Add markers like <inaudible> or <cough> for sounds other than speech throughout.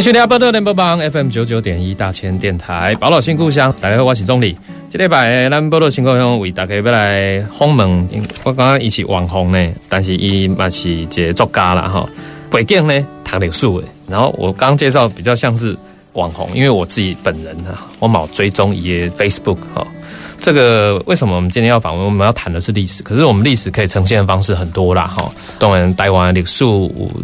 欢迎收听波多联播榜 FM 九九点一大千电台，宝岛新故乡。大家好，我是钟理。这礼拜咱波多新故乡为大家要来访问，我刚刚伊是网红呢，但是伊嘛是一个作家啦哈。背景呢读历史的，然后我刚介绍比较像是网红，因为我自己本人啊，我冇追踪伊的 Facebook 哈。这个为什么我们今天要访问？我们要谈的是历史，可是我们历史可以呈现的方式很多啦，哈。当然，台湾历史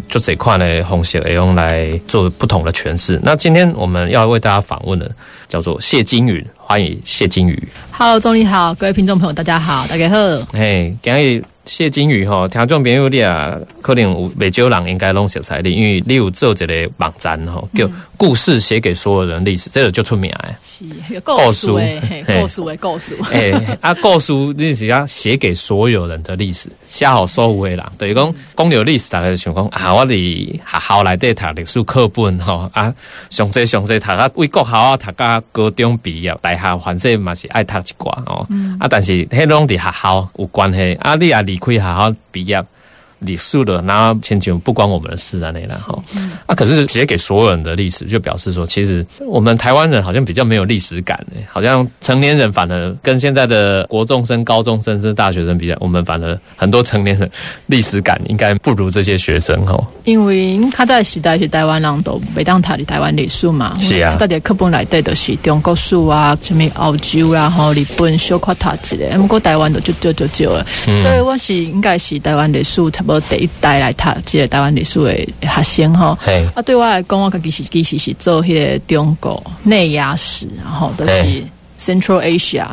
就这块呢，红写也用来做不同的诠释。那今天我们要为大家访问的叫做谢金宇，欢迎谢金宇。Hello，钟理好，各位听众朋友，大家好，大家好。嘿，今日。谢金宇吼，听众朋友你啊，可能有未少人应该拢熟悉你，因为你有做一个网站吼，叫故事写给所有人历史，这个就出名诶。是，故事诶，故事诶，故事。诶，啊，故事你是要写给所有人的历史，写好所有诶人。等于讲，讲有历史，大家就想讲啊，我伫学校内底读历史课本吼，啊，上济上济读啊，为国校啊，读到高中毕业，大学反正嘛是爱读一寡哦。啊，但是迄拢伫学校有关系，啊，你也离。可以好好毕业。历史的，然后千秋不关我们的事啊，那然后啊，可是写给所有人的历史，就表示说，其实我们台湾人好像比较没有历史感好像成年人反而跟现在的国中生、高中生甚至大学生比较，我们反而很多成年人历史感应该不如这些学生哈。因为他在时代是台湾人都每当他的台湾历史嘛，是啊，大家课本来对的是中国史啊，什么澳洲啦、后日本小夸塔之类，不过台湾的就就就就，所以我是应该是台湾历史。无第一代来读即个台湾历史的学生吼，啊，对我来讲，我家己是其实是做迄个中国内亚史，然后都是。Central Asia，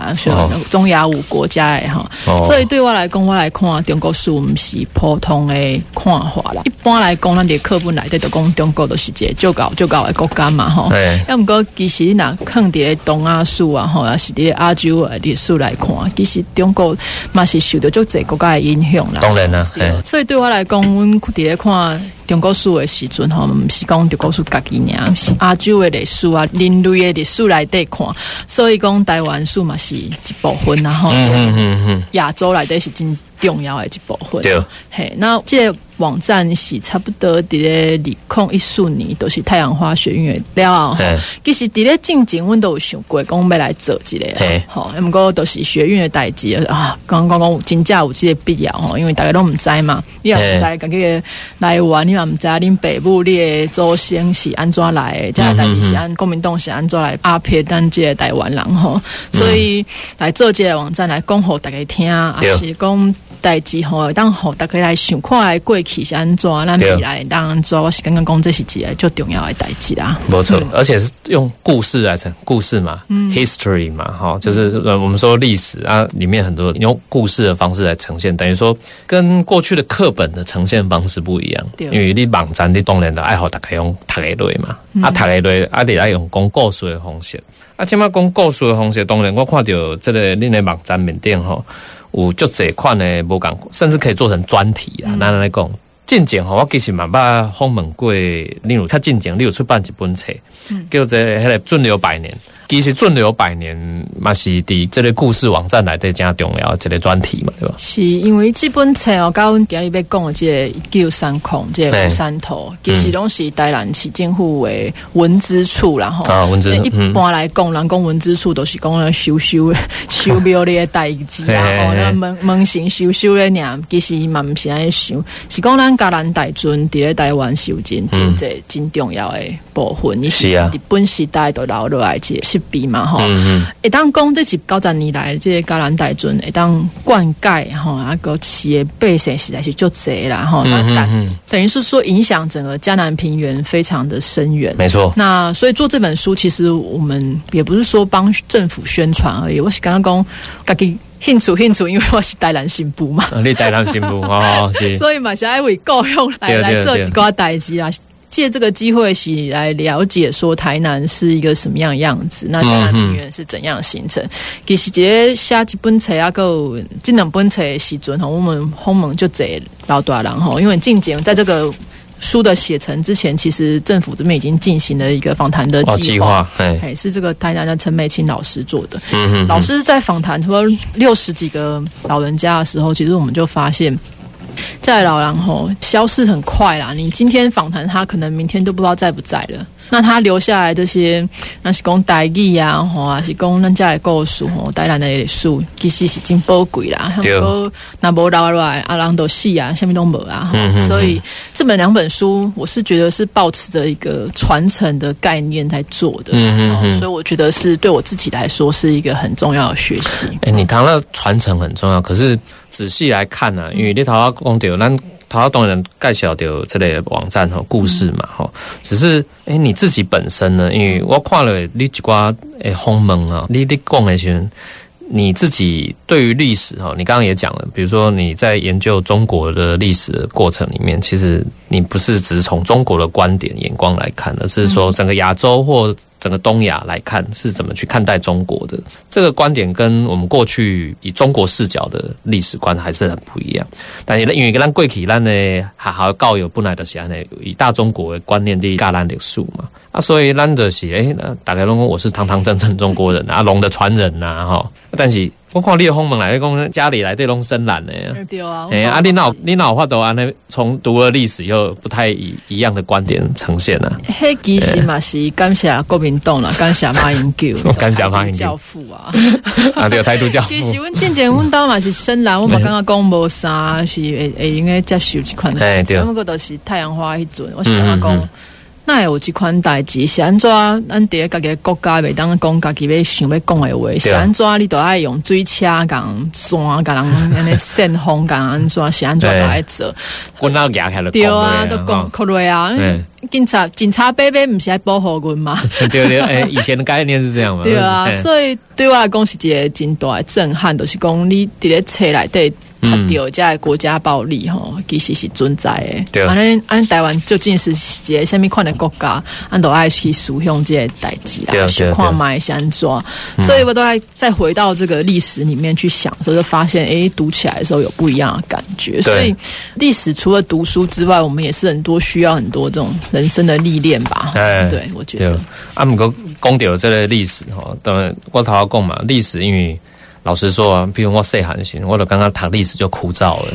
中亚五国家诶哈，所以对我来讲，我来看中国史毋是普通的看法啦。一般来讲，咱伫课本内底都讲中国都是一个就搞就搞的国家嘛吼。要毋过其实若看伫咧东亚史啊吼，也是伫亚洲历史来看，其实中国嘛是受到足济国家的影响啦。当然啦，所以对我来讲，阮伫咧看。中国史的时阵吼，毋是讲中国史家己尔，是亚洲的历史啊，人类的历史来底看，所以讲台湾史嘛是一部分，然后亚洲来底是真重要的一部分。对，嘿，那这。网站是差不多伫咧二控一数年都是太阳花学院了，其实伫咧进前阮都有想过讲要来做一个，吼，毋过都是学院的代志啊。刚刚讲真正有即个必要吼，因为大家都毋知嘛，你也毋知家己来源，你也毋知恁北部你的祖先是安怎来，即个代志是按国民党是安怎来阿撇咱即个台湾人吼，所以来做即个网站来讲互大家听，也是讲代志吼，当互大家来想看来过。去是安怎？那未来当安怎，我是刚刚讲这是几个最重要的代志啦。没错，而且是用故事来成故事嘛，history 嘛，哈，就是我们说历史啊，里面很多用故事的方式来呈现，等于说跟过去的课本的呈现方式不一样。因为你网站你当然的爱好，大概用读一类嘛，啊，读一类啊，得来用讲故事的方式。啊，起码讲故事的方式，当然我看到这个恁的网站面顶哈，有足侪款的无讲，甚至可以做成专题啊，那来讲。进前吼，我其实嘛捌访问过，例如较进前，你有出版一本册，叫做《迄个准流百年》。其实准流百年嘛是伫这个故事网站内底正重要一个专题嘛，对吧？是因为这本册哦，甲阮今日要讲的这个九三孔，这个山头，其实拢是台南市政府的文资处，然后啊，文资一般来讲，人讲文资处都是讲修修 <laughs> 修庙的代志啊，吼，那门门神修修的呢，其实嘛毋是安尼想，是讲咱家兰大尊伫咧台湾修真真这真重要的部分，你是日本时代都留落来这。一笔嘛吼，一当讲这是九十年来这个高兰大尊，一当灌溉吼，啊个企业百姓实在是就贼啦吼，那等于是说影响整个江南平原非常的深远，没错。那所以做这本书，其实我们也不是说帮政府宣传而已，我是刚刚讲，自己。兴趣兴趣，因为我是台南新妇嘛，啊你台南新妇哦，是，<laughs> 所以嘛是爱为故乡来来做对几挂代志啊。借这个机会是来了解说台南是一个什么样的样子，那江南平原是怎样形成。其实这下几本册啊，够这两本册的时阵吼，我们鸿蒙就这老大人吼，因为近景在这个书的写成之前，其实政府这边已经进行了一个访谈的哦，计划。哎，是这个台南的陈美清老师做的。嗯哼，老师在访谈说六十几个老人家的时候，其实我们就发现，在老狼吼消失很快啦。你今天访谈他，可能明天都不知道在不在了。那他留下来这些，那是讲台语啊，吼啊，是讲咱家的故事吼，台南的历史其实是真宝贵啦。那无留落来，啊人都死啊，下面都无啊。所以这本两本书，我是觉得是保持着一个传承的概念在做的。嗯嗯所以我觉得是对我自己来说是一个很重要的学习。哎、你谈到传承很重要，可是仔细来看呢、因为你头下讲到，咱头下当然介绍到这类网站和故事嘛，哈、只是哎、你自己本身呢？因为我看了你一寡诶访问啊，你你讲的时候，你自己对于历史哈，你刚刚也讲了，比如说你在研究中国的历史的过程里面，其实你不是只是从中国的观点眼光来看，而是说整个亚洲或整个东亚来看是怎么去看待中国的。这个观点跟我们过去以中国视角的历史观还是很不一样。但是因为咱过去咱呢还好教育本来就是安呢，以大中国的观念的教咱历史嘛。啊，所以咱就是诶，那大概拢讲我是堂堂正正中国人啊，<laughs> 龙的传人呐，哈。但是我看你的访问来讲，家里来对拢深蓝的。对啊，哎、啊，你哪有你哪有法度安尼从读了历史又不太一一样的观点呈现呢、啊？迄其实嘛是感谢国民党啦，感谢马英九，<laughs> 感谢马英九教父啊。<laughs> 啊，对，态度教其实父，阮进前阮兜嘛是深蓝，我嘛感觉讲无啥是会会应该接受即款代志，哎对不过都是太阳花迄阵，我是感觉嗯嗯讲。那有即款代志是安怎？咱伫咧家己的国家袂当讲家己要想要讲的话，是安怎？你都爱用水车共山，共人安尼扇风，共安怎？是安怎都爱做？阮那压开了，对啊，都讲哭落啊！嗯警察警察伯伯毋是爱保护阮嘛？<laughs> 对对，哎、以前的概念是这样嘛？对啊，哎所以对我来讲是一个真大的震撼，就是讲你伫咧册内底看到这个国家暴力吼，其实是存在的。对安尼安台湾究竟是一个什么款的国家，俺都爱去思想这个代志啦，去啊看卖是安怎。所以我都爱再回到这个历史里面去想的时候，就发现诶，读起来的时候有不一样的感觉。所以历史除了读书之外，我们也是很多需要很多这种人生的历练吧。哎对，我觉得。，啊，毋过讲到这个历史吼，当然我头下讲嘛，历史因为老实说啊，比如我细汉时，我就刚刚读历史就枯燥了，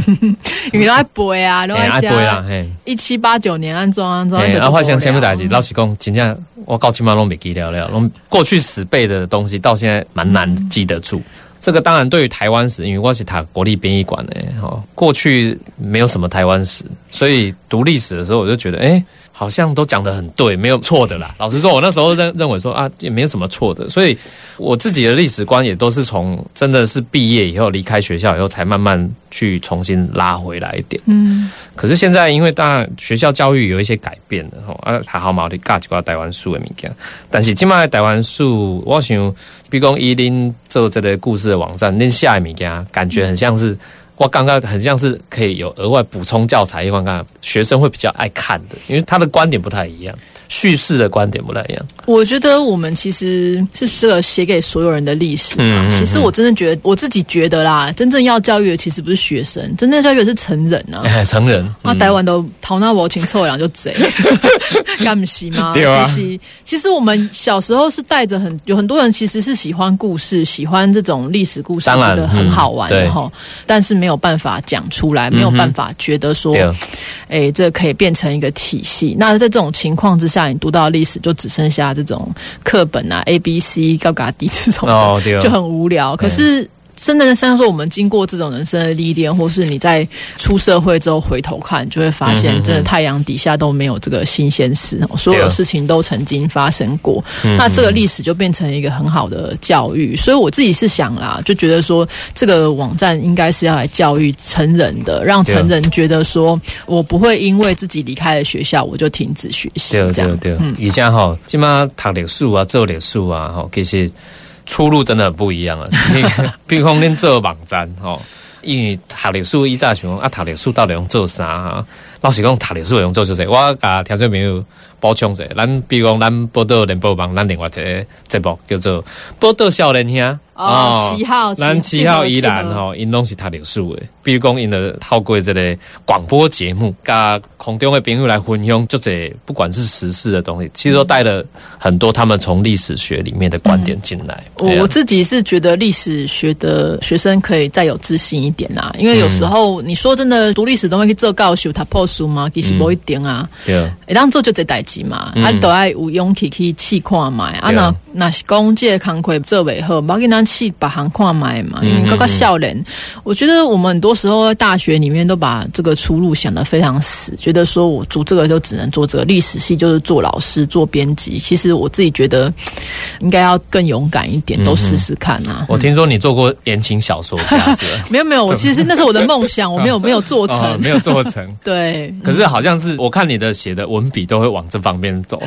因为都爱背啊，<laughs> 都哎，爱爱背啦，一七八九年安装安装，嘿，啊，发生什么代志？老老实讲，真正我到今晚拢没记了了，<laughs> 拢过去死背的东西，到现在蛮难记得住。这个当然对于台湾史，因为我是读国立编译馆的，哈，过去没有什么台湾史，所以读历史的时候，我就觉得，哎、好像都讲得很对，没有错的啦。<laughs> 老实说，我那时候认认为说啊，也没有什么错的，所以我自己的历史观也都是从真的是毕业以后离开学校以后，才慢慢去重新拉回来一点。嗯，可是现在，因为当然学校教育有一些改变了吼，啊，还好嘛，我教一寡台湾书的物件。但是今麦台湾书，我想，比如讲伊恁做这个故事的网站，恁下的物件，感觉很像是。我刚刚很像是可以有额外补充教材，因为刚刚学生会比较爱看的，因为他的观点不太一样，叙事的观点不太一样。我觉得我们其实是适合写给所有人的历史嘛。嗯嗯其实我真的觉得，我自己觉得啦，真正要教育的其实不是学生，真正教育的是成人啊。哎，<laughs> 成人，那，台湾都头脑无清楚的人就贼，<laughs> 干不是吗？对啊就是其实我们小时候是带着很有很多人其实是喜欢故事，喜欢这种历史故事，觉得很好玩嗯对的哈、但是没有办法讲出来，没有办法觉得说，对，哎、这可以变成一个体系。那在这种情况之下，你读到历史就只剩下这种课本啊，A、B、C、高嘎迪这种就很无聊。可是。真的像说，我们经过这种人生的历练，或是你在出社会之后回头看，就会发嗯现，真的太阳底下都没有这个新鲜事，哦所有的事情都曾经发生过。嗯那这个历史就变成一个很好的教育。所以我自己是想啦，就觉得说，这个网站应该是要来教育成人的，让成人觉得说我不会因为自己离开了学校，我就停止学习对对。对，而且吼，即马读历史啊，做历史啊，哈，其实出路真的很不一样了。你 <laughs> 比如讲恁做网站吼，因为读历史以前想啊，读历史到底用做啥啊？老实讲，读历史会用做就是我甲听众朋友补充者，咱比如讲咱报道联播网，咱另外一个节目叫做报道少年兄。哦，七号，咱七号依然吼，因拢是读历史的。比如讲，因的透过这个广播节目，甲空中的朋友来分享，就这不管是时事的东西，其实都带了很多他们从历史学里面的观点进来。我我自己是觉得历史学的学生可以再有自信一点啦，因为有时候你说真的读历史都会去做教授，他破书吗？其实不一定啊。对，一当做就这代志嘛，啊，都爱有勇气去试看嘛。啊，那那是讲这个工课做尾好，冇给咱。去把行跨买嘛，因为刚刚笑人，我觉得我们很多时候在大学里面都把这个出路想得非常死，觉得说我读这个就只能做这个历史系，就是做老师、做编辑。其实我自己觉得应该要更勇敢一点，都试试看啊。我听说你做过言情小说家，没有没有，我其实那是我的梦想，我没有没有做成，没有做成。对，可是好像是我看你的写的文笔都会往这方面走。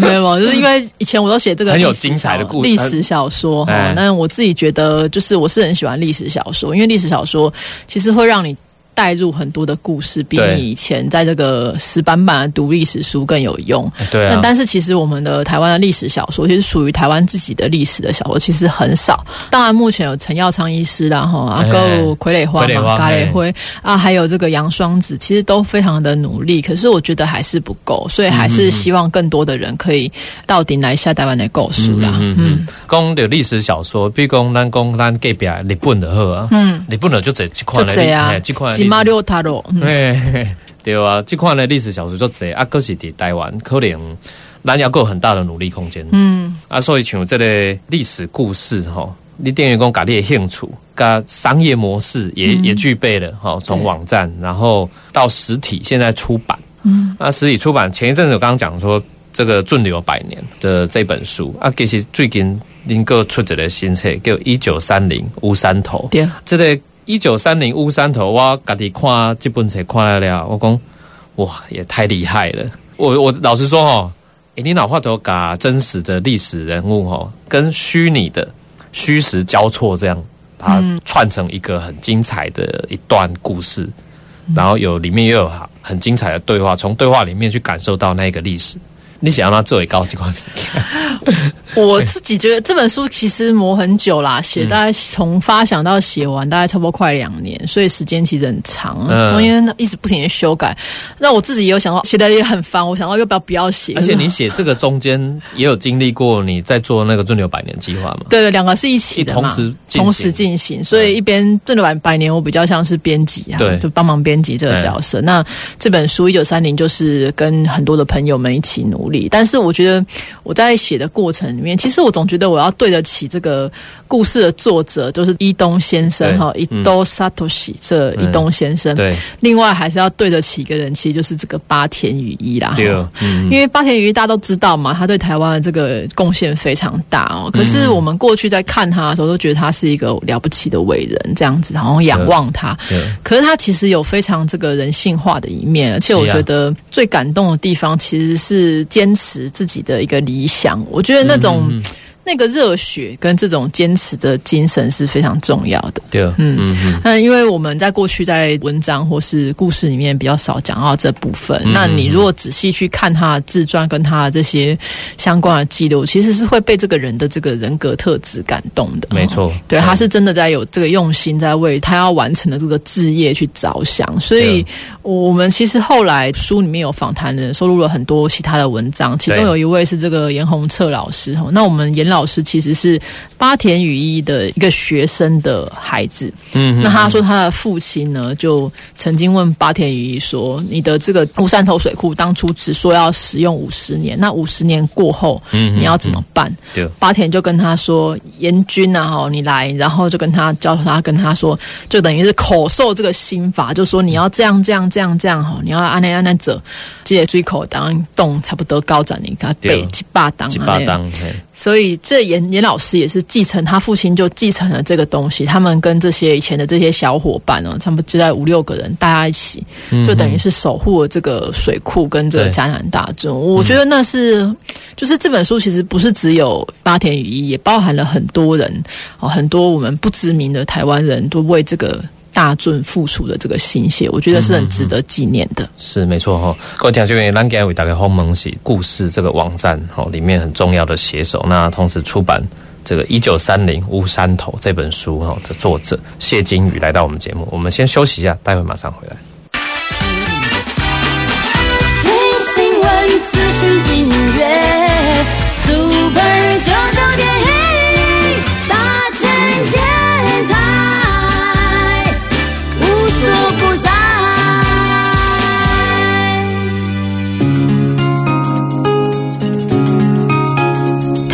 没有，就是因为以前我都写这个很有精彩的故历史小说哈，但我自己。觉得就是我是很喜欢历史小说，因为历史小说其实会让你。带入很多的故事，比你以前在这个死板板的读历史书更有用。对啊，但是其实我们的台湾的历史小说，其实属于台湾自己的历史的小说，其实很少。当然，目前有陈耀昌医师然后啊，够傀儡花嘛，咖喱灰啊，还有这个杨双子，其实都非常的努力。可是我觉得还是不够，所以还是希望更多的人可以到顶来下台湾的构书啦。嗯，讲的历史小说，比如讲咱讲咱隔壁日本的好啊，嗯，日本的就这几款来，这款。马六塔罗，对对啊，这款的历史小说作者啊，可是伫台湾，可能咱要够很大的努力空间。嗯，啊，所以像这个历史故事哈，你电员工搞的兴趣，噶商业模式也也具备了哈，从网站然后到实体，现在出版。嗯，那实体出版前一阵子我刚刚讲说这个《顺流百年》的这本书啊，其实最近能够出一个新册叫《一九三零乌山头》，对，这个。一九三零乌山头，我家己看这本册看来了，我讲哇，也太厉害了。我我老实说哦，你老话头把真实的历史人物哦，跟虚拟的虚实交错，这样把它串成一个很精彩的一段故事，然后有里面又有很精彩的对话，从对话里面去感受到那个历史。你想让它作为高级观点？<laughs> 我自己觉得这本书其实磨很久啦，写大概从发想到写完大概差不多快两年，所以时间其实很长，中间一直不停的修改。那我自己也有想到写的也很烦，我想到要不要不要写。而且你写这个中间也有经历过你在做那个尊流百年计划嘛？对对，两个是一起的同时同时进行，所以一边尊流百百年，我比较像是编辑啊，对，就帮忙编辑这个角色。那这本书一九三零就是跟很多的朋友们一起努力，但是我觉得我在写的过程里面，其实我总觉得我要对得起这个故事的作者，就是伊东先生哈，伊东萨托西这伊东先生。对，另外还是要对得起一个人，其实就是这个八田雨衣啦。对，因为八田雨衣大家都知道嘛，他对台湾的这个贡献非常大哦。可是我们过去在看他的时候，都觉得他是一个了不起的伟人，这样子，然后仰望他。可是他其实有非常这个人性化的一面，而且我觉得最感动的地方，其实是坚持自己的一个理想。我觉得那种。那个热血跟这种坚持的精神是非常重要的。对，嗯嗯。那因为我们在过去在文章或是故事里面比较少讲到这部分。那你如果仔细去看他的自传跟他的这些相关的记录，其实是会被这个人的这个人格特质感动的。没错，对，他是真的在有这个用心，在为他要完成的这个志业去着想。所以，我们其实后来书里面有访谈人收录了很多其他的文章，其中有一位是这个严宏策老师。那我们严老。老师其实是八田雨衣的一个学生的孩子。嗯，那他说他的父亲呢，就曾经问八田雨衣说：“你的这个乌山头水库当初只说要使用五十年，那五十年过后，嗯，你要怎么办？”对，八田就跟他说：“严君啊，哈，你来。”然后就跟他教他，跟他说，就等于是口授这个心法，就说你要这样这样这样这样哈，你要按那按那走。这个水口当洞差不多高展一个对。北七八档几巴当，嘿。所以这严严老师也是继承他父亲就继承了这个东西，他们跟这些以前的这些小伙伴哦，差不多就在五六个人大家一起，就等于是守护了这个水库跟这个对。迦南大圳。我觉得那是就是这本书其实不是只有八田羽衣，也包含了很多人哦，很多我们不知名的台湾人都为这个。大圳付出的这个心血，我觉得是很值得纪念的。是没错哈。各位听众朋友，咱今天为大家访问是故事这个网站哈里面很重要的写手，那同时出版这个一九三零乌山头这本书哈的作者谢金宇来到我们节目，我们先休息一下，待会马上回来。听新闻、资讯、音乐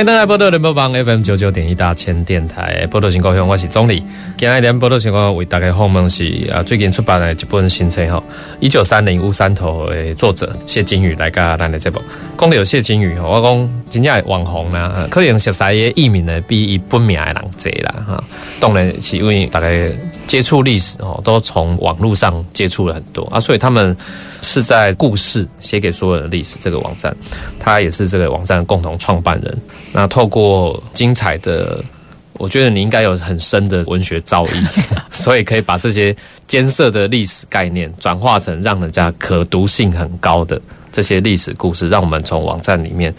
欢迎登来波多联播帮 FM 九九点一大千电台波多新高雄，我是总理。今日连波多新高为大家访问是啊，最近出版的一本新册吼，一九三零乌山头的作者谢金宇来甲咱的节目。讲到有谢金宇吼，我讲真正网红啦，可能熟悉的艺名呢比伊本名的人侪啦哈。当然是因为大家接触历史哦，都从网络上接触了很多啊，所以他们是在故事写给所有人的历史这个网站，他也是这个网站的共同创办人。那透过精彩的，我觉得你应该有很深的文学造诣，<laughs> 所以可以把这些艰涩的历史概念转化成让人家可读性很高的这些历史故事，让我们从网站里面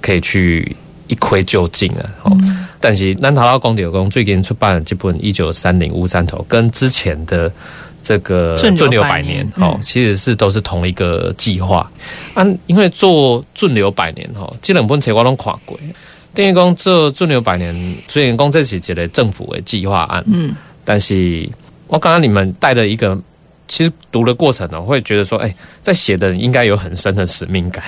可以去一窥究竟啊。哦，但是南桃拉公有公最近出版的这本《一九三零乌山头》，跟之前的。这个顺流流百年哦，其实是都是同一个计划啊。因为做顺流百年哈，这两本册我拢看过。等于讲做顺流百年，虽然讲这是一个政府的计划案，嗯，但是我刚刚你们带的一个，其实读的过程呢，会觉得说，哎，在写的人应该有很深的使命感，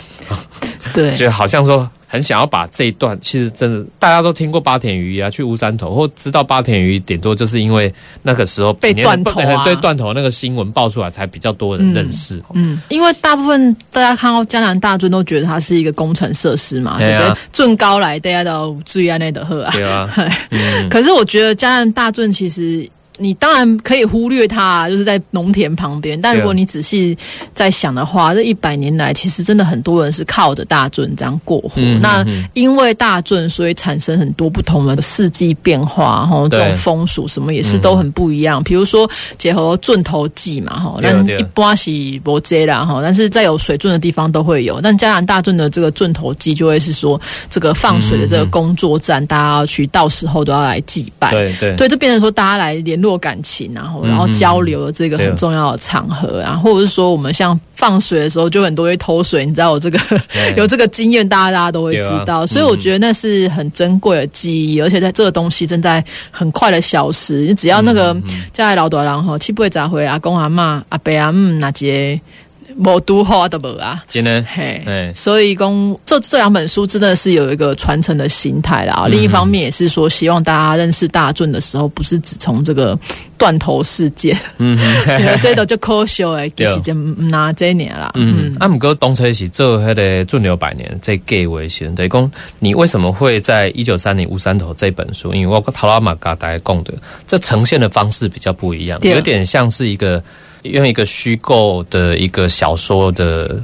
对，<laughs> 就好像说很想要把这一段，其实真的大家都听过八田鱼啊，去乌山头或知道八田鱼，点多就是因为那个时候被断头啊对断头那个新闻爆出来，才比较多人认识。嗯，因为大部分大家看到江南大圳都觉得它是一个工程设施嘛，对不对？圳高来，大家都注意安内的喝啊。对啊，<laughs> 嗯，可是我觉得江南大圳其实。你当然可以忽略它，就是在农田旁边。但如果你仔细在想的话，这一百年来，其实真的很多人是靠着大圳这样过活。嗯那因为大圳，所以产生很多不同的四季变化，哈，这种风俗什么也是都很不一样。比如说结合圳头季嘛，哈，但一般是不接啦，哈，但是在有水圳的地方都会有。但加拿大圳的这个圳头季就会是说，这个放水的这个工作站，大家要去，到时候都要来祭拜。对对对，就变成说大家来联络感情，然后然后交流的这个很重要的场合啊，或者是说我们像放水的时候，就很多会偷水，你知道我这个 <laughs> 有这个经验，大家大家都会知道，所以我觉得那是很珍贵的记忆，而且在这个东西正在很快的消失，你只要那个家里老多人吼，七不会咋回阿公阿妈阿伯阿姆那些。无读好的无啊，真的，嘿，哎，所以公这这两本书真的是有一个传承的心态啦。另一方面也是说，希望大家认识大圳的时候，不是只从这个断头事件，嗯，<laughs> 这都就科学诶，其实就拿这一年啦。嗯，啊，姆哥东车是做迄个顺流百年这 gay 为先，等于讲你为什么会在一九三零乌山头这本书？因为我跟陶拉玛嘎大家讲的，这呈现的方式比较不一样，有点像是一个。用一个虚构的一个小说的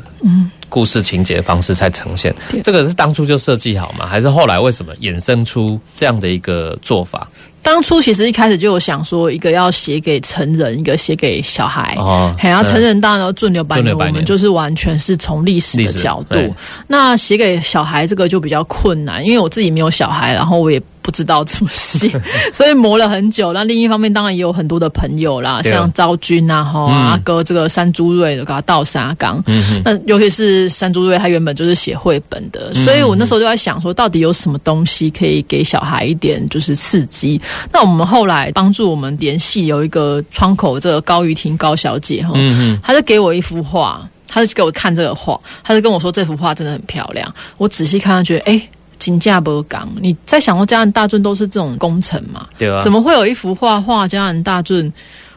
故事情节方式在呈现，这个是当初就设计好吗？还是后来为什么衍生出这样的一个做法？当初其实一开始就有想说，一个要写给成人，一个写给小孩。哦，嘿，然后成人当然要顺流百年，顺流百年我们就是完全是从历史的角度。那写给小孩这个就比较困难，因为我自己没有小孩，然后我也不知道怎么写，<laughs> 所以磨了很久。那另一方面，当然也有很多的朋友啦，像昭君啊，哈、嗯阿哥这个山猪瑞的，给他倒沙缸。嗯那尤其是山猪瑞，他原本就是写绘本的，嗯所以我那时候就在想说，到底有什么东西可以给小孩一点就是刺激？那我们后来帮助我们联系有一个窗口，这个高雨婷高小姐哈，嗯嗯，她就给我一幅画，她就给我看这个画，她就跟我说这幅画真的很漂亮。我仔细看，觉得哎。金价不港，你在想说江南大圳都是这种工程嘛？对啊，怎么会有一幅画画江南大圳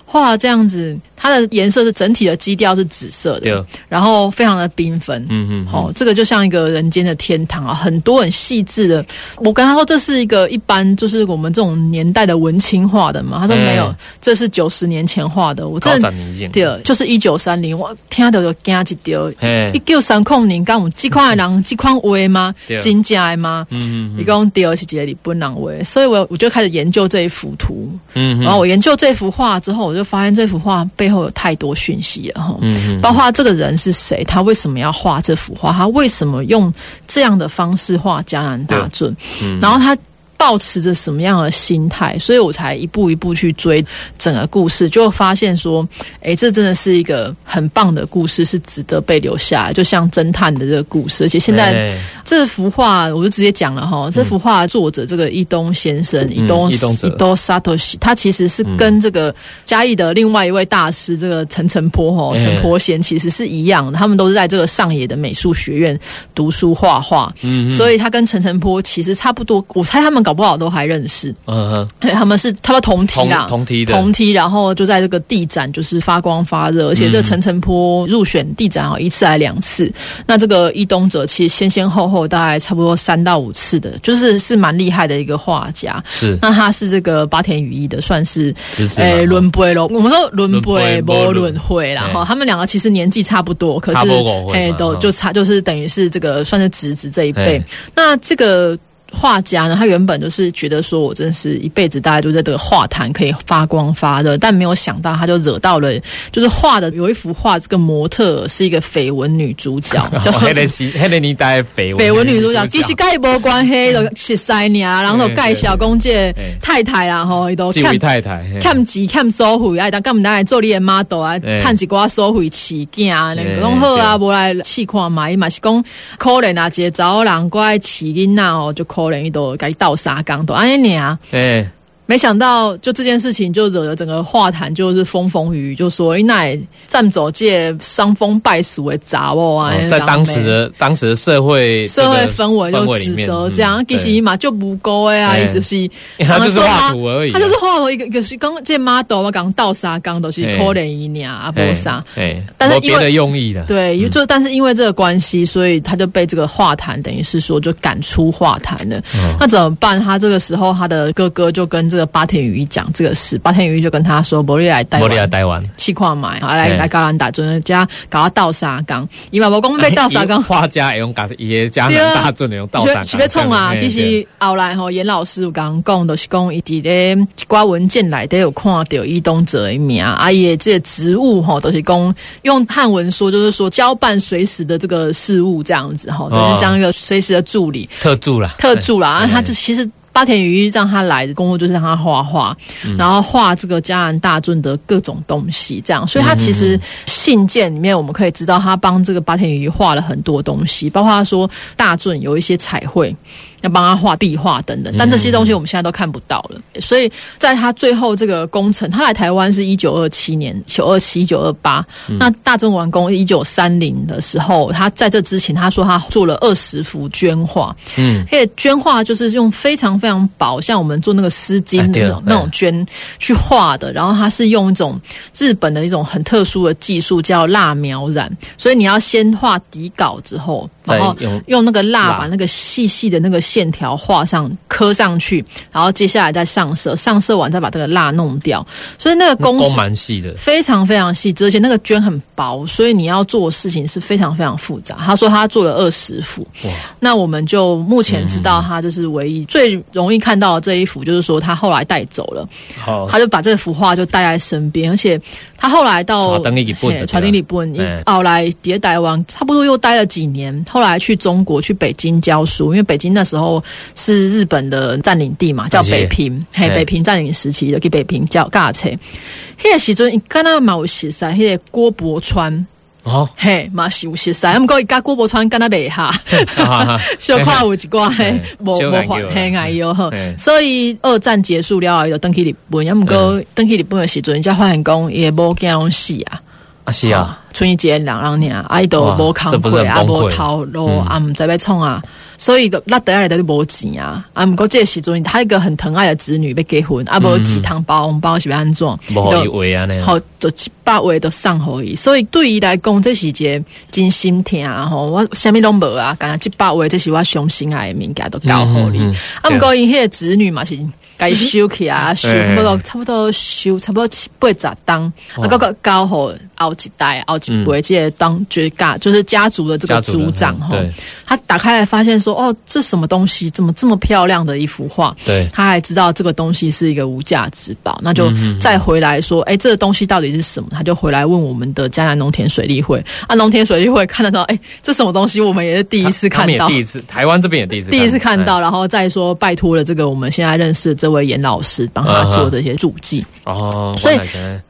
画这样子？它的颜色是整体的基调是紫色的然后非常的缤纷。嗯嗯，哦，这个就像一个人间的天堂啊，很多很细致的。我跟他说这是一个一般就是我们这种年代的文青画的嘛，他说哎没有，这是九十年前画的。我高真的对，就是一九三零，我听到就惊一跳。嘿一，九三零年，敢有这款的人这款画吗对？真假的吗？嗯嗯一共第二是几个日本人画，所以我我就开始研究这一幅图。嗯，然后我研究这幅画之后，我就发现这幅画背后有太多讯息了哈。包括这个人是谁，他为什么要画这幅画，他为什么用这样的方式画江南大圳，嗯然后他。抱持着什么样的心态，所以我才一步一步去追整个故事，就发现说，哎，这真的是一个很棒的故事，是值得被留下来，就像侦探的这个故事。而且现在哎这幅画，我就直接讲了哈，这幅画作者这个伊东先生，伊东伊东哲伊东萨托西，他其实是跟这个嘉义的另外一位大师这个陈澄波哈哎陈波贤其实是一样的，他们都是在这个上野的美术学院读书画画，嗯，所以他跟陈澄波其实差不多，我猜他们搞不好都还认识，嗯哼，对他们是他们同梯同啦，同梯的，同梯，然后就在这个地展就是发光发热，而且这陈澄波入选地展啊一次还两次。那这个伊东哲其实先先后后大概差不多三到五次的，就是是蛮厉害的一个画家。是那他是这个八田羽衣的，算是侄子嘛，诶轮杯咯。我们说轮轮杯杯不轮会啦哎哈，他们两个其实年纪差不多，可是差不多五岁诶嘛哈都就差就是等于是这个算是侄子这一辈哎。那这个。画家呢，他原本就是觉得说，我真是一辈子大家都在这个画坛可以发光发热，但没有想到他就惹到了，就是画的有一幅画，这个模特是一个绯闻女主角，<laughs> 叫哦，黑的是黑的年代的绯绯闻女主角，其实跟伊无关系，就十三年，然后就介绍讲这太太啦，吼，伊都看太太，嘿。欠钱欠收费，哎，当干毋来做你的 model 啊，哎趁一寡收费饲囝啊，那哎个讲好啊，无来试看嘛，伊嘛是讲可怜啊，一个查某人过来饲囡仔哦，就可能伊都该倒沙缸都安尼尔。哎，没想到，就这件事情就惹得整个画坛就是风风雨雨，就说你乃占走界伤风败俗的杂物啊，哦在当时的当时的社会社会氛围就指责这样，嗯其实嘛就不够的啊，哎。意思是他就是画图而已啊，他就是画图一个一个是刚这 model 我刚倒沙刚都是可怜一年啊，不哎啥。哎，但是因为的用意的，对，就但是因为这个关系，所以他就被这个画坛等于是说就赶出画坛了。嗯那怎么办？他这个时候他的哥哥就跟这个八田羽衣讲这个事，八田羽衣就跟他说：“伯利来带伯利来台湾，气矿买，好来来高兰打准加搞他倒沙缸，伊嘛无讲被倒沙缸。<laughs> 画家也用打也加南大阵的 <laughs> 用倒三，是要创啊！嘿其实后来吼，严老师有讲讲，就是讲伊伫咧一寡文件内底有看到伊东哲一名，啊，伊的这个职务吼，都是讲用汉文说，就是说交办随时的这个事务这样子吼，就是像一个随时的助理、特助啦，特助啦。啊，哎他就其实。八田羽衣让他来的工作就是让他画画，然后画这个迦南大尊的各种东西，这样。所以他其实信件里面我们可以知道，他帮这个八田羽衣画了很多东西，包括他说大尊有一些彩绘。要帮他画壁画等等，但这些东西我们现在都看不到了。所以在他最后这个工程，他来台湾是一九二七年，一九二七、一九二八。那大正完工一九三零的时候，他在这之前，他说他做了二十幅绢画。嗯，而且绢画就是用非常非常薄，像我们做那个丝巾的那种、哎那种绢去画的。然后他是用一种日本的一种很特殊的技术，叫蜡描染。所以你要先画底稿之后，然后用用那个蜡蜡把那个细细的那个线条画上刻上去，然后接下来再上色，上色完再把这个蜡弄掉。所以那个工工蛮细的，非常非常细致，而且那个绢很薄，所以你要做的事情是非常非常复杂。他说他做了二十幅，哇，那我们就目前知道他就是唯一最容易看到的这一幅，就是说他后来带走了，好，他就把这幅画就带在身边，而且他后来到传登日本的嘿传登日本嗯，后来迭代完差不多又待了几年，后来去中国去北京教书，因为北京那时候是日本的占领地嘛，叫北平，嘿，北平占领时期就去北平叫尬车。迄个时阵，伊敢若嘛有识识迄个郭伯川，哦，嘿，嘛是有识识，毋过伊甲郭伯川敢若袂下。<laughs> 小看有一寡 <laughs> 嘿嘿，无无小眼药发嘿眼药吼，所以二战结束了后，伊就登去日本，啊，毋过登去日本的时阵，才发现讲伊的某囝拢死啊，啊是啊，剩伊一个人人尔，啊，伊都无工这不是课，啊，无头路，嗯。啊，毋知要创啊，所以就拉得下来都无钱啊，啊，毋过即个时阵，他一个很疼爱的子女要结婚，啊，无几趟包红包是要安怎？无好就以为啊。呢，好，就一百位都送互伊，所以对伊来讲，这是一个真心疼啊！吼，我啥物拢无啊，干若一百位，这是我上心爱的物件都交互你。嗯嗯嗯啊，毋过因迄个子女嘛是该收起啊，收哎差不多差不多收差不多七八十档，啊，哇个个交互后一代、奥几辈，这个当就是家就是家族的这个家族长哈，他打开来发现说，哦，这什么东西，怎么这么漂亮的一幅画？对，他还知道这个东西是一个无价之宝，那就嗯再回来说，哎、这个东西到底是什么？他就回来问我们的江南农田水利会。啊，农田水利会看得到，哎、这什么东西？我们也是第一次看到，第一次，台湾这边也第一次，第一次看到，然后再说拜托了这个我们现在认识的这位严老师帮他做这些注记，哎哦，所以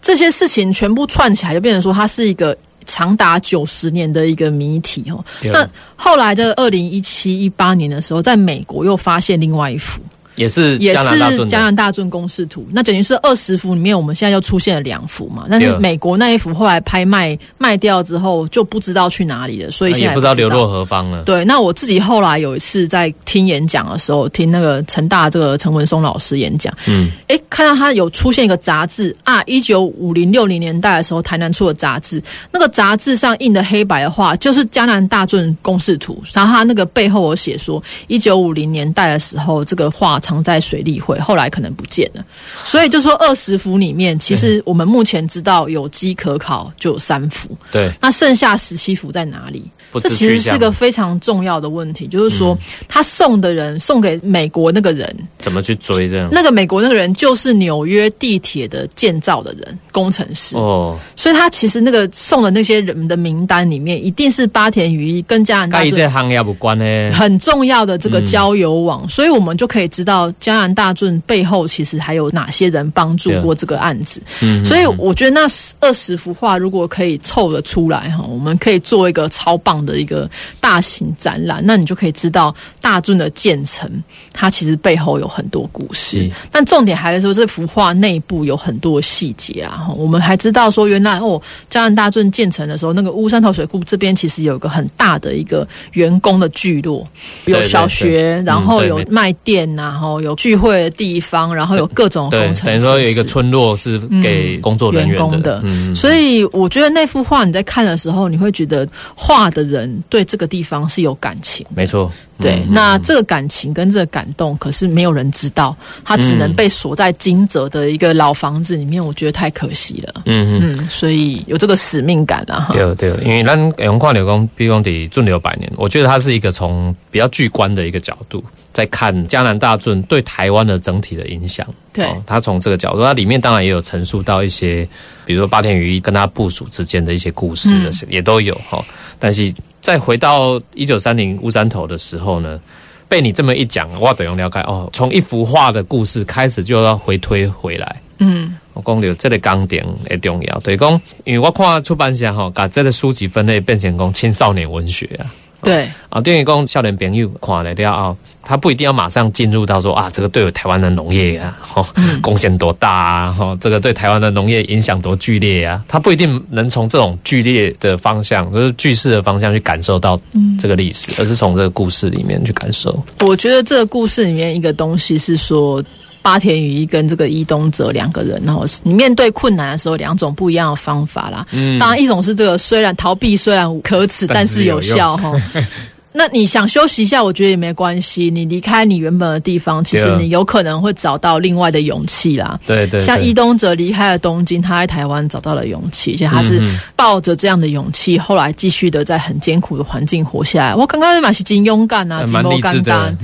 这些事情全部串起来，就变成说它是一个。长达九十年的一个谜题哦。那后来的二零一七一八年的时候，在美国又发现另外一幅，也是也是加拿大尊公式图，那等于是二十幅里面，我们现在又出现了两幅嘛。但是美国那一幅后来拍卖卖掉之后，就不知道去哪里了，所以现也不知道流落何方了。对，那我自己后来有一次在听演讲的时候，听那个成大这个陈文松老师演讲，嗯，哎，看到他有出现一个杂志啊，一九五零六零年代的时候，台南出的杂志，那个杂志上印的黑白的画就是江南大圳公式图，然后他那个背后我写说，一九五零年代的时候，这个画藏在水利会，后来可能不见了，所以就说二十幅里面，其实我们目前知道有机可考就有三幅，对，那剩下十七幅在哪里？这其实是个非常重要的问题，就是说，他送的人送给美国那个人，怎么去追这样？那个美国那个人就是纽约地铁的建造的人，工程师。哦，所以他其实那个送的那些人的名单里面，一定是八田羽衣跟加拿大跟这盾行业有关呢。很重要的这个交友网，所以我们就可以知道加拿大盾背后其实还有哪些人帮助过这个案子。嗯所以我觉得那二十幅画如果可以凑得出来哈，我们可以做一个超棒的一个大型展览，那你就可以知道大圳的建成，它其实背后有很多故事。但重点还是说这幅画内部有很多细节啊，我们还知道说原来哦，加拿大圳建成的时候，那个乌山头水库这边其实有一个很大的一个员工的聚落，有小学，对然后有卖店呐，然后有聚会的地方，然后有各种工对程，等于说有一个村落是给工作人员的嗯，所以我觉得那幅画你在看的时候，你会觉得画的人对这个地方是有感情的。没错，对，嗯那这个感情跟这个感动，可是没有人知道，他只能被锁在金泽的一个老房子里面，我觉得太可惜了。嗯嗯。嗯，所以有这个使命感啊。哈对对，因为咱用看流工，比如讲伫圳流百年，我觉得它是一个从比较巨观的一个角度在看江南大圳对台湾的整体的影响。对哦，它从这个角度，它里面当然也有陈述到一些，比如说八田羽衣跟他部署之间的一些故事，嗯这些、也都有哈、但是再回到一九三零乌山头的时候呢，被你这么一讲，我等用了解哦，从一幅画的故事开始就要回推回来。嗯，我讲到这个观点也重要，就是讲，因为我看出版社吼，把这个书籍分类变成讲青少年文学啊。对，啊，等于讲少年朋友看了了后，他不一定要马上进入到说啊，这个对台湾的农业啊，<laughs> 吼、贡献多大啊，吼、这个对台湾的农业影响多剧烈啊，他不一定能从这种剧烈的方向，就是句式的方向去感受到这个历史，而是从这个故事里面去感受。我觉得这个故事里面一个东西是说。八田羽衣跟这个伊东哲两个人，然后你面对困难的时候，两种不一样的方法啦。嗯当然，一种是这个虽然逃避虽然可耻，但是有效哈。<laughs> 那你想休息一下，我觉得也没关系。你离开你原本的地方，其实你有可能会找到另外的勇气啦。对对，对像伊东哲离开了东京，他在台湾找到了勇气，而且他是抱着这样的勇气，后来继续的在很艰苦的环境活下来。我刚刚马是金勇敢啊，呃金摩蛮励志干单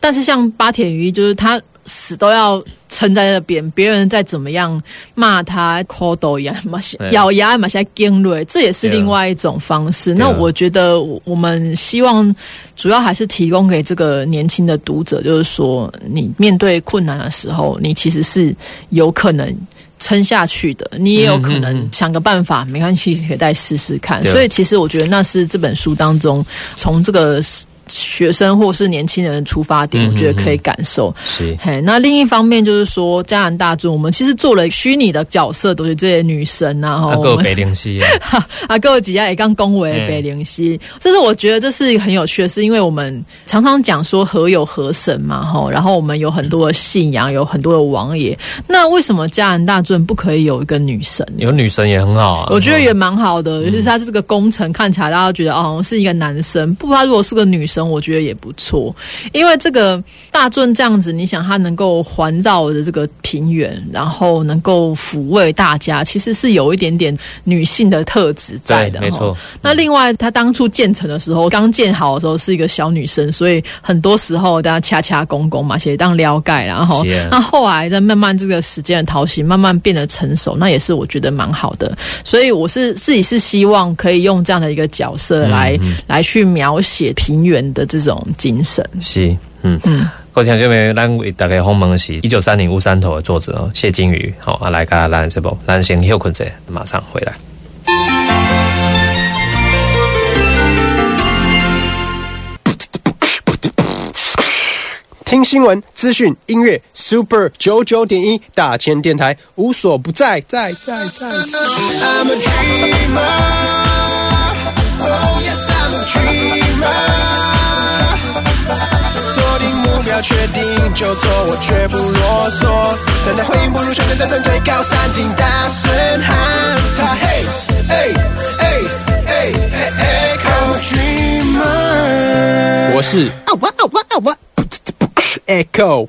但是像八田鱼，就是他死都要撑在那边，别人再怎么样骂他、抠抖牙、咬牙、嘛现在尖锐，这也是另外一种方式。那我觉得我们希望主要还是提供给这个年轻的读者，就是说，你面对困难的时候，你其实是有可能。撑下去的，你也有可能嗯想个办法，没关系，可以再试试看。所以，其实我觉得那是这本书当中从这个学生或是年轻人的出发点，嗯我觉得可以感受。是，嘿，那另一方面就是说，加拿大尊，我们其实做了虚拟的角色，都是这些女神啊，哈、啊，个我们北灵溪啊，<laughs> 啊，各位几家也刚恭维嗯北灵溪，这是我觉得这是很有趣的事，因为我们常常讲说何有何神嘛，哈，然后我们有很多的信仰，有很多的王爷，那为什么加拿大尊不可以有一个女神？有女神也很好啊，我觉得也蛮好的，尤其是他这个工程看起来，大家都觉得哦好像是一个男生，不过他如果是个女生，我觉得也不错。因为这个大尊这样子，你想他能够环绕着这个平原，然后能够抚慰大家，其实是有一点点女性的特质在的，没错。那另外，他当初建成的时候，刚建好的时候是一个小女生，所以很多时候大家掐掐公公嘛，写当撩盖，然后啊那后来在慢慢这个时间的淘洗，慢慢变得成熟，那也是我觉得蛮好的。所以我是自己是希望可以用这样的一个角色来、来去描写平原的这种精神。是，嗯嗯。各位听众朋友，咱为大家访问的是一九三零乌山头的作者哦谢金鱼，好、啊来甲咱这部，咱先休困者，马上回来。听新闻、资讯、音乐，Super 九九点一大千电台无所不在，在在在。I'm a dreamer, oh yes I'm a dreamer。锁定目标，确定就做，我绝不啰嗦。等待回应不如选择在站最高山顶，大声喊他，嘿，哎哎哎哎哎，Come a dreamer。我是啊哇啊哇啊哇。Echo。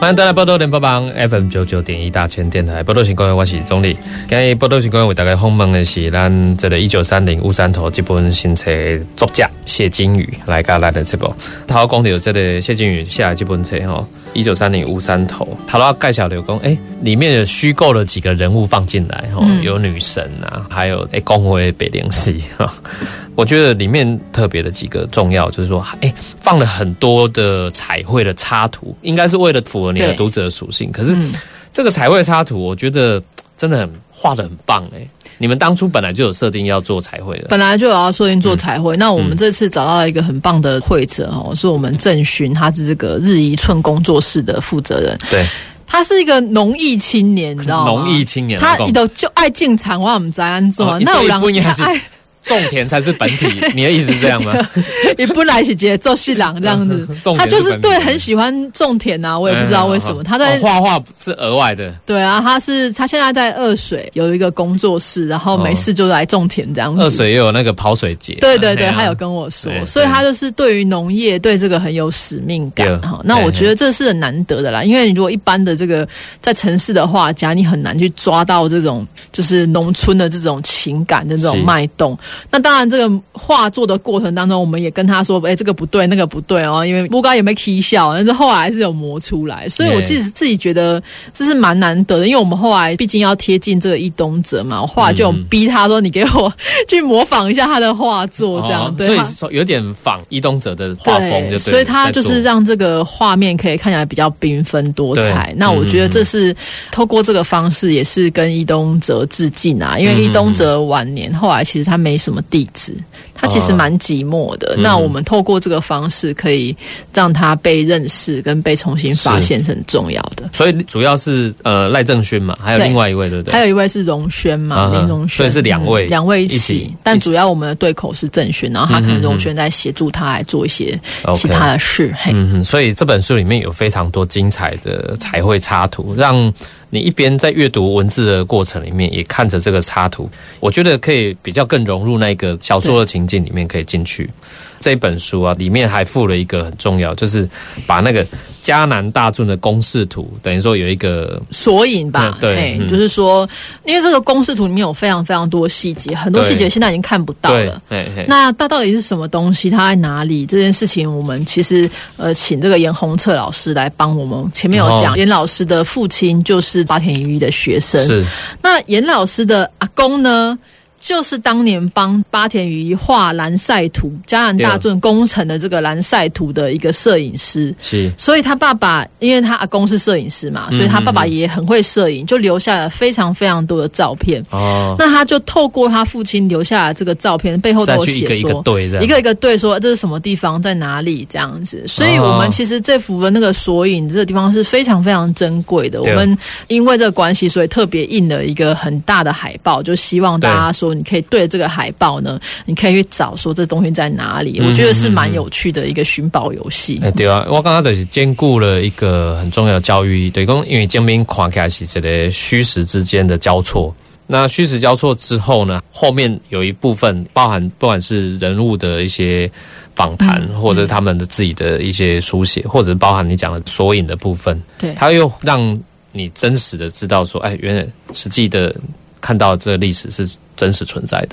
欢迎大家报道联播榜 FM 九九点一大千电台报道新闻，我是总理。今日报道新闻为大家访问的是咱这个一九三零乌山头这本新册作家谢金宇来甲咱的这部。他讲到这个谢金宇写的这本册吼，一九三零乌山头，他都要介绍了讲，哎、里面有虚构了几个人物放进来吼，有女神啊，还有哎公会北联系哈。我觉得里面特别的几个重要，就是说，哎、放了很多的彩绘的插图，应该是为了符合你的对。读者的属性。可是嗯。这个彩绘插图，我觉得真的很画的很棒哎、你们当初本来就有设定要做彩绘的，本来就有要设定做彩绘，那我们这次找到一个很棒的绘者哦，是我们郑勋，他是这个日一寸工作室的负责人，对，他是一个农艺青年，你知道吗？农艺青年他都就爱进产，我们在安做，哦那不应该是爱种田才是本体，<laughs> 你的意思是这样吗？你不来是觉得做戏郎这样子 <laughs> 他就是对很喜欢种田啊，我也不知道为什么。他在哦画画是额外的，对啊，他是他现在在二水有一个工作室，然后没事就来种田这样子。二水也有那个跑水节，对对对，他有跟我说，所以他就是对于农业对这个很有使命感哈。那我觉得这是很难得的啦，因为你如果一般的这个在城市的画家，你很难去抓到这种就是农村的这种情感的这种是脉动。那当然，这个画作的过程当中，我们也跟他说，哎，这个不对，那个不对哦，因为不知道有没有 k 笑，但是后来还是有磨出来。所以我自己自己觉得这是蛮难得的，因为我们后来毕竟要贴近这个易东哲嘛，我后来就有逼他说，你给我去模仿一下他的画作，这样哦对。所以说有点仿伊东哲的画风，所以他就是让这个画面可以看起来比较缤纷多彩。那我觉得嗯这是透过这个方式，也是跟伊东哲致敬啊，因为伊东哲晚年后来其实他没什么弟子，他其实蛮寂寞的。嗯。那我们透过这个方式，可以让他被认识跟被重新发现是很重要的。所以主要是呃赖正勋嘛，还有另外一位对不对？还有一位是荣轩嘛，啊林荣轩，所以是两位嗯两位一一起。起，但主要我们的对口是郑勋，然后他可能荣轩在协助他来做一些其他的事。嘿，嗯哼，所以这本书里面有非常多精彩的彩绘插图，让你一边在阅读文字的过程里面，也看着这个插图，我觉得可以比较更融入那个小说的情境里面，可以进去。这本书啊，里面还附了一个很重要，就是把那个迦南大众的公式图，等于说有一个索引吧，嗯对嗯就是说，因为这个公式图里面有非常非常多细节，很多对细节现在已经看不到了。，那它到底是什么东西？它在哪里？这件事情，我们其实呃，请这个严宏策老师来帮我们。前面有讲，哦严老师的父亲就是八田鱼一的学生，是那严老师的阿公呢，就是当年帮八田鱼一画蓝晒图、加南大圳工程的这个蓝晒图的一个摄影师。是所以他爸爸，因为他阿公是摄影师嘛，所以他爸爸也很会摄影，就留下了非常非常多的照片。哦，那他就透过他父亲留下来这个照片，背后都有写去一个一个说。一个一个对说这是什么地方，在哪里这样子，所以我们其实这幅的那个索引这个地方是非常非常珍贵的。我们因为这个关系，所以特别印了一个很大的海报，就希望大家说，你可以对着这个海报呢，你可以去找说这东西在哪里。我觉得是蛮有趣的一个寻宝游戏。哎、对啊，我刚刚就是兼顾了一个很重要的教育，对，公因为江边看起来是这个虚实之间的交错。那虚实交错之后呢，后面有一部分包含不管是人物的一些访谈，嗯或者他们的自己的一些书写，或者包含你讲的索引的部分，对，它又让你真实的知道说，哎，原来实际的看到这个历史是真实存在的。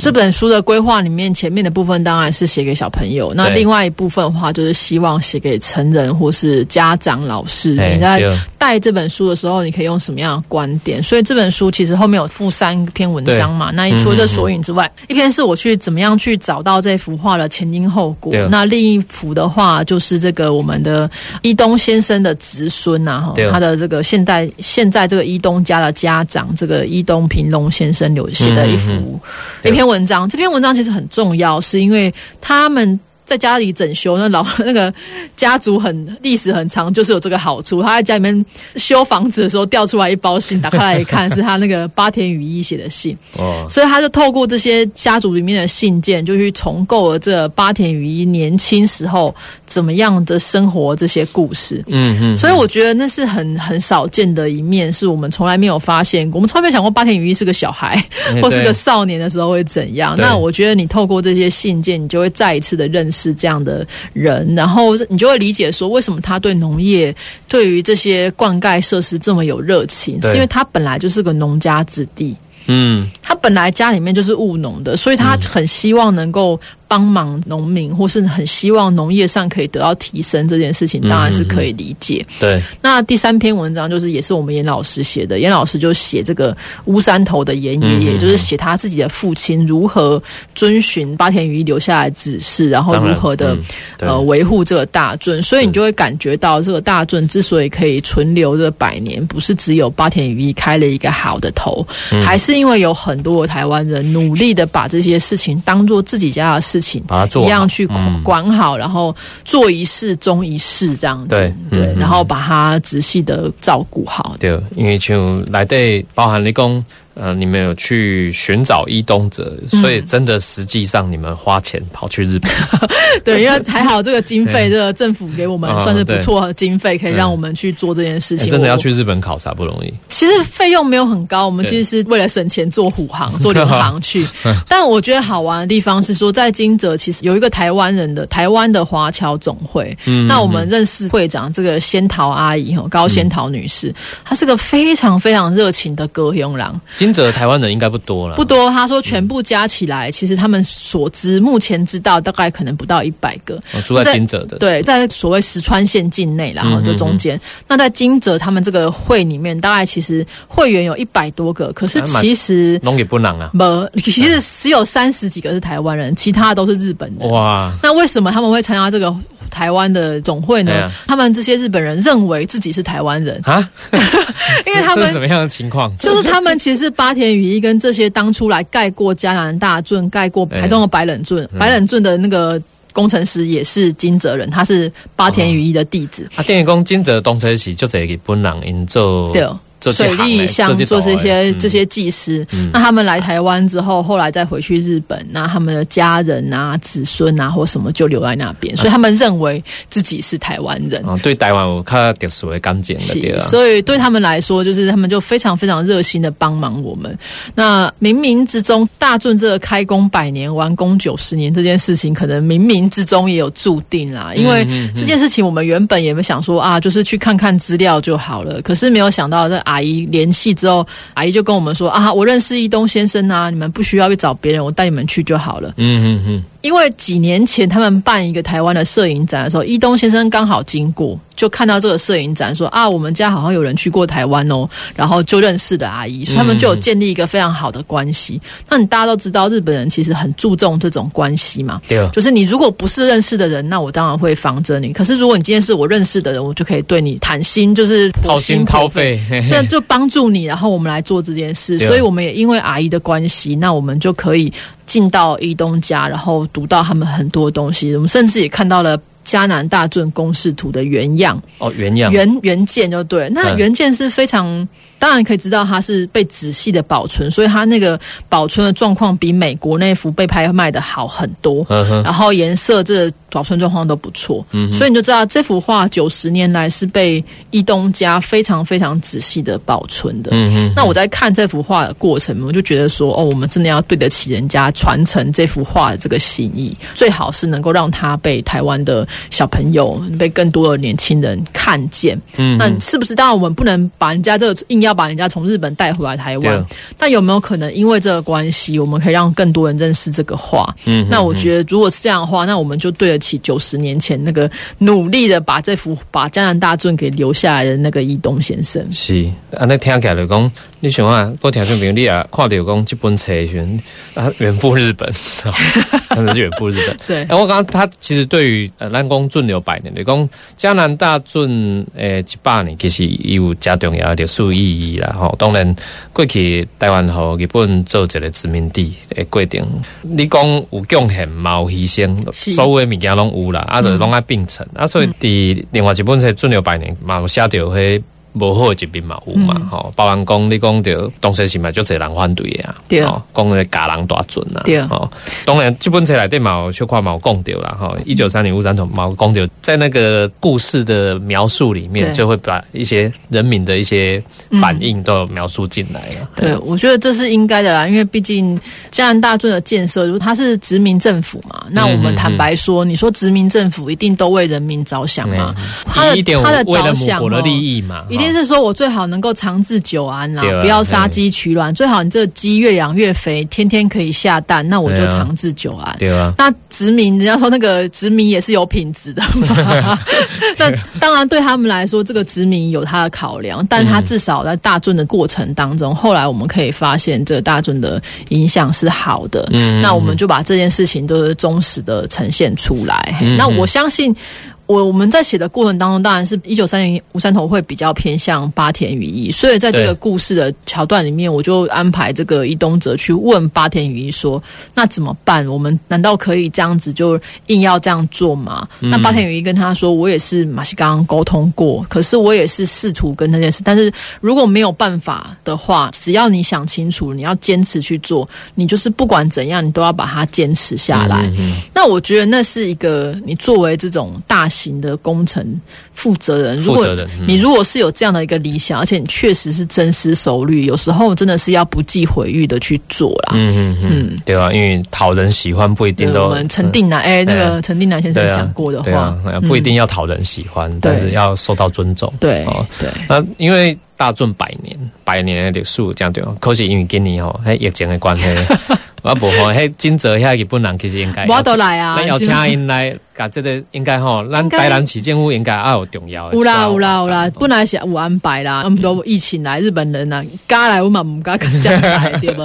这本书的规划里面，前面的部分当然是写给小朋友，那另外一部分的话，就是希望写给成人或是家长、老师。哎你在对带这本书的时候，你可以用什么样的观点？所以这本书其实后面有附三篇文章嘛。那除了这索引之外，一篇是我去怎么样去找到这幅画的前因后果。那另一幅的话，就是这个我们的伊东先生的侄孙呐，哈，他的这个现在现在这个伊东家的家长，这个伊东平龙先生留写的一幅、嗯一篇文章。这篇文章其实很重要，是因为他们。在家里整修，那老 <laughs> 那个家族很历史很长，就是有这个好处。他在家里面修房子的时候，掉出来一包信，打开来一看，是他那个八田羽衣写的信。哦，所以他就透过这些家族里面的信件，就去重构了这八田羽衣年轻时候怎么样的生活这些故事。嗯嗯，所以我觉得那是很很少见的一面，是我们从来没有发现过，我们从来没有想过八田羽衣是个小孩哎 <laughs> 或是个少年的时候会怎样。那我觉得你透过这些信件，你就会再一次的认识这样的人，然后你就会理解说，为什么他对农业、对于这些灌溉设施这么有热情，是因为他本来就是个农家子弟。嗯。他本来家里面就是务农的，所以他很希望能够帮忙农民，或是很希望农业上可以得到提升。这件事情当然是可以理解。对，那第三篇文章就是也是我们严老师写的，严老师就写这个乌山头的严爷爷，就是写他自己的父亲如何遵循八田羽一留下来的指示，然后如何的、嗯呃维护这个大圳，所以你就会感觉到这个大圳之所以可以存留这百年，不是只有八田羽一开了一个好的头，嗯。还是因为有很多台湾人努力的把这些事情当做自己家的事情，把它做一样去管好，然后做一事终一事这样子，对对，嗯嗯。然后把它仔细的照顾好。对，因为像来对包含你讲，呃，你们有去寻找伊东者，嗯所以真的实际上你们花钱跑去日本，<laughs> 对，因为还好这个经费，这个政府给我们嗯算是不错的经费，可以嗯让我们去做这件事情。欸真的要去日本考察不容易。其实费用没有很高，我们其实是为了省钱做虎航、<laughs> 做联航去。<laughs> 但我觉得好玩的地方是说，在金泽其实有一个台湾人的台湾的华侨总会。嗯那我们认识会长这个仙桃阿姨哈，高仙桃女士，她是个非常非常热情的歌雄郎。真金泽台湾人应该不多了，不多。他说全部加起来，其实他们所知目前知道大概可能不到一百个。哦住在金泽的，对，在所谓石川县境内，然后就中间。那在金泽他们这个会里面，大概其实会员有一百多个，可是其实弄也不难啊，没，其实只有三十几个是台湾人，其他都是日本人。哇，那为什么他们会参加这个台湾的总会呢？啊他们这些日本人认为自己是台湾人，啊，<laughs> 因为他们这是什么样的情况？就是他们其实是八田羽衣跟这些当初来盖过加拿大圳、盖过台中的白冷圳、嗯白冷圳的那个工程师也是金泽人，他是八田羽衣的弟子。啊，电影讲金泽东车是就这日本人因做对，水利乡这做这些嗯这些技师，那他们来台湾之后，后来再回去日本，那他们的家人啊、子孙啊或什么就留在那边，所以他们认为自己是台湾人。哦，对台湾我看特殊的感情的对，啊，所以对他们来说，就是他们就非常非常热心的帮忙我们。那冥冥之中，大圳这个开工百年、完工九十年这件事情，可能冥冥之中也有注定啦。因为这件事情，我们原本也没想说啊，就是去看看资料就好了。可是没有想到，这阿姨联系之后，阿姨就跟我们说啊，我认识一东先生啊，你们不需要去找别人，我带你们去就好了。嗯嗯嗯，因为几年前他们办一个台湾的摄影展的时候，伊东先生刚好经过，就看到这个摄影展，说啊，我们家好像有人去过台湾哦，然后就认识的阿姨，所以他们就有建立一个非常好的关系。那你大家都知道，日本人其实很注重这种关系嘛，对，就是你如果不是认识的人，那我当然会防着你。可是如果你今天是我认识的人，我就可以对你谈心，就是掏心掏肺，嘿嘿对，就帮助你，然后我们来做这件事。所以我们也因为阿姨的关系，那我们就可以进到伊东家，然后读到他们很多东西。我们甚至也看到了迦南大圳公式图的原样、哦原样，原原件，就对。那嗯原件是非常。当然可以知道它是被仔细的保存，所以它那个保存的状况比美国那幅被拍卖的好很多。然后颜色这个保存状况都不错，所以你就知道这幅画九十年来是被一东家非常非常仔细的保存的。那我在看这幅画的过程，我就觉得说，哦，我们真的要对得起人家传承这幅画的这个心意，最好是能够让它被台湾的小朋友、被更多的年轻人看见。嗯那是不是？当然，我们不能把人家这个硬要把人家从日本带回来台湾对，但有没有可能因为这个关系，我们可以让更多人认识这个画？嗯那我觉得，如果是这样的话，那我们就对得起九十年前那个努力的把这幅把江南大圳给留下来的那个伊东先生。是，啊，那听起来就讲，你想啊，我听众朋友你也看到讲这本册的时候，啊，远赴日本，<laughs> 真的是远赴日本。<laughs> 对哎，我刚刚他其实对于呃，咱讲准流百年，你讲加拿大准诶一百年，其实有加重要的历史意义啦。吼，当然过去台湾和日本做一个殖民地诶过程，你讲有贡献嘛有牺牲，所有的物件拢有啦，啊，就拢爱并存、啊，所以伫另外一本册准留百年嘛有写到迄。无好的一面嘛有嘛，吼、包含讲你讲着当时是嘛，就侪人反对的啊，讲个家人大准啊，对。吼、当然，这本册内底嘛有小可嘛有讲到啦，哈，一九三零乌山头嘛有讲到，在那个故事的描述里面，就会把一些人民的一些反应都有描述进来了。对，我觉得这是应该的啦，因为毕竟加拿大尊的建设，如果它是殖民政府嘛，那我们坦白说，你说殖民政府一定都为人民着想嘛？他的他的为了母着想的利益嘛，一定是说我最好能够长治久安啦不要杀鸡取卵，最好你这鸡越养越肥，天天可以下蛋，那我就长治久安。对啊，那殖民，人家说那个殖民也是有品质的嘛。<laughs> 那当然对他们来说，这个殖民有他的考量，但他至少在大圳的过程当中，后来我们可以发现，这个大圳的影响是好的。嗯那我们就把这件事情都是忠实的呈现出来。嗯那我相信。我我们在写的过程当中，当然是一九三零吴三头会比较偏向八田羽衣，所以在这个故事的桥段里面，我就安排这个伊东哲去问八田羽衣说：“那怎么办？我们难道可以这样子就硬要这样做吗？”那八田羽衣跟他说：“我也是马西刚刚沟通过，可是我也是试图跟那件事，但是如果没有办法的话，只要你想清楚，你要坚持去做，你就是不管怎样，你都要把它坚持下来。那我觉得那是一个你作为这种大型的工程负责人，如果你如果是有这样的一个理想，而且你确实是深思熟虑，有时候真的是要不计毁誉的去做啦。嗯嗯嗯，对啊，因为讨人喜欢不一定，都我们陈定南，哎、那个嗯陈定南先生对啊讲过的话，，不一定要讨人喜欢，但是要受到尊重。对哦。对，那因为大圳百年，百年的历史这样对哦，可是因为今年吼，迄疫情的关系，我无吼，迄金泽遐日本人其实应该 <laughs> 我都来啊 <laughs> 咱要请因来，甲这个应该吼，咱台南市政府应该也有重要的。有啦有啦有哦啦，本来是有安排啦，我们都疫情来，日本人呐，加来我嘛唔敢敢这样来，<laughs> 对不？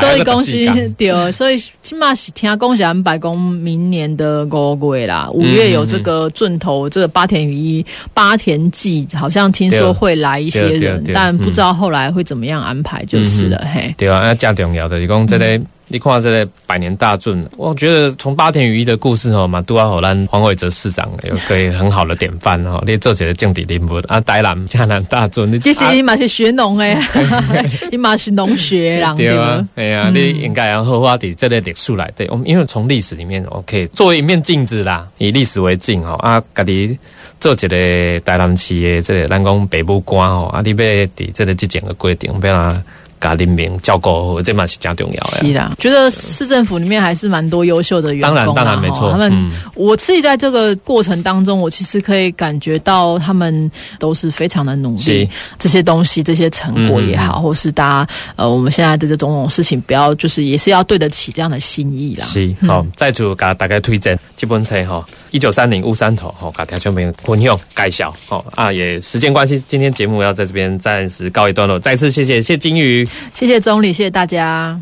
所以公那个时间司对，所以起码是听讲是安排讲明年的五月啦，五月有这个准头这个八田雨衣八田季，好像听说会来一些人，但不知道后来会怎么样安排就是了，嘿。对啊，那加重要的，是讲这个。你看这个百年大圳，我觉得从八田雨衣的故事吼嘛，都要好咱黄伟哲市长有个很好的典范吼，你做起来政治人物啊，台南嘉南大圳，你其实啊伊嘛是学农诶，<laughs> 伊嘛是农学人对对啊吧？，哎呀，你应该要好好地这个历史来对，我们因为从历史里面，OK，作为一面镜子啦，以历史为镜吼啊，家己做一个台南市的这个咱讲北部官吼啊，你要伫这个之前的规定，要让甲人民照顾好，这嘛是真重要的。是啦，觉得市政府里面还是蛮多优秀的员工啦当然当然没错。他们、嗯。我自己在这个过程当中，我其实可以感觉到他们都是非常的努力，这些东西、这些成果也好，或是大家呃，我们现在的这种种事情，不要就是也是要对得起这样的心意啦。是，好、再次甲大家推荐这本册哈，一九三零乌山头吼，甲听众朋友分享介绍吼啊，也时间关系，今天节目要在这边暂时告一段落，再次谢谢谢金鱼。谢谢总理，谢谢大家。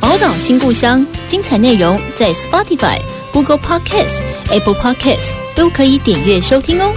宝岛新故乡，精彩内容在 Spotify、Google Podcasts、Apple Podcasts 都可以点阅收听哦。